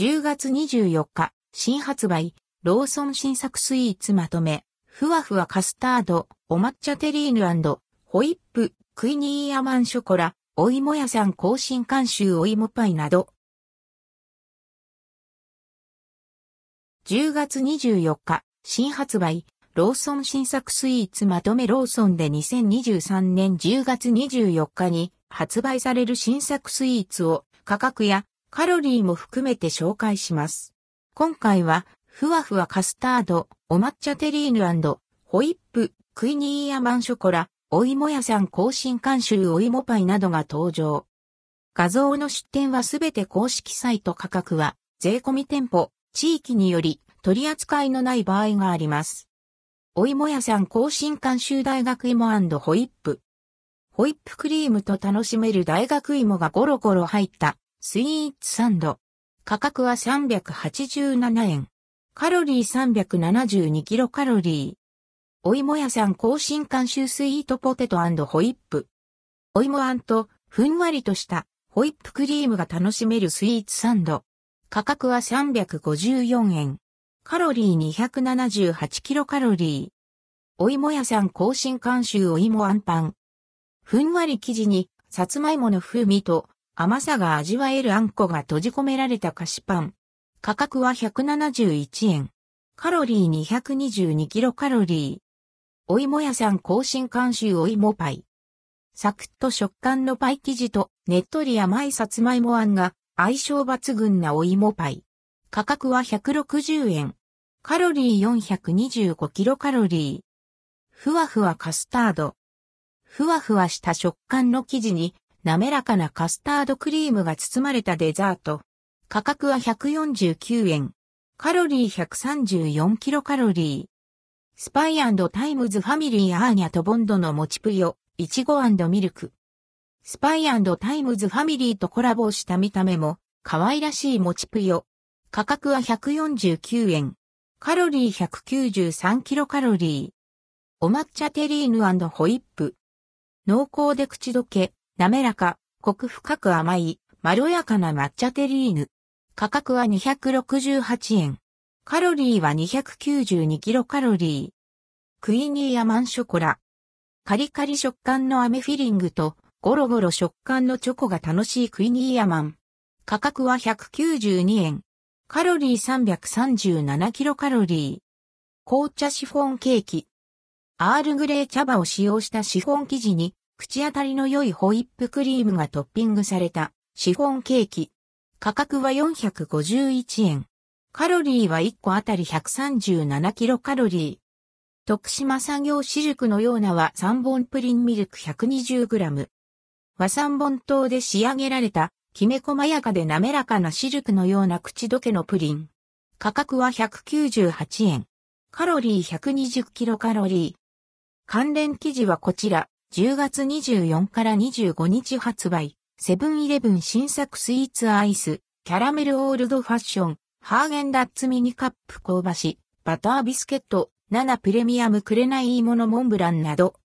10月24日、新発売、ローソン新作スイーツまとめ、ふわふわカスタード、お抹茶テリーヌホイップ、クイニーアマンショコラ、お芋屋さん更新監修お芋パイなど。10月24日、新発売、ローソン新作スイーツまとめローソンで2023年10月24日に発売される新作スイーツを価格やカロリーも含めて紹介します。今回はふわふわカスタード、お抹茶テリーヌホイップ、クイニーアマンショコラ、お芋屋さん更新監修お芋パイなどが登場。画像の出展はすべて公式サイト価格は税込み店舗、地域により取り扱いのない場合があります。お芋屋さん更新監修大学芋ホイップ。ホイップクリームと楽しめる大学芋がゴロゴロ入ったスイーツサンド。価格は387円。カロリー372キロカロリー。お芋屋さん更新監修スイートポテトホイップ。お芋あんとふんわりとしたホイップクリームが楽しめるスイーツサンド。価格は354円。カロリー278キロカロリー。お芋屋さん更新監修お芋あんパン。ふんわり生地にさつまいもの風味と甘さが味わえるあんこが閉じ込められた菓子パン。価格は171円。カロリー222キロカロリー。お芋屋さん更新監修お芋パイ。サクッと食感のパイ生地とねっとり甘いさつまいもあんが相性抜群なお芋パイ。価格は160円。カロリー425キロカロリー。ふわふわカスタード。ふわふわした食感の生地に滑らかなカスタードクリームが包まれたデザート。価格は149円。カロリー134キロカロリー。スパイタイムズファミリーアーニャとボンドのもちぷよ、いちごミルク。スパイタイムズファミリーとコラボした見た目も、可愛らしいもちぷよ。価格は149円。カロリー193キロカロリー。お抹茶テリーヌホイップ。濃厚で口どけ、滑らか、コク深く甘い、まろやかな抹茶テリーヌ。価格は268円。カロリーは292キロカロリー。クイニーアマンショコラ。カリカリ食感の飴フィリングとゴロゴロ食感のチョコが楽しいクイニーアマン。価格は192円。カロリー337キロカロリー。紅茶シフォンケーキ。アールグレー茶葉を使用したシフォン生地に口当たりの良いホイップクリームがトッピングされたシフォンケーキ。価格は451円。カロリーは1個あたり137キロカロリー。徳島産業私塾のような和三本プリンミルク 120g。和三本糖で仕上げられた、きめ細やかで滑らかなシルクのような口どけのプリン。価格は198円。カロリー120キロカロリー。関連記事はこちら、10月24から25日発売、セブンイレブン新作スイーツアイス、キャラメルオールドファッション、ハーゲンダッツミニカップ香ばし、バタービスケット、7プレミアムくれない芋のモンブランなど、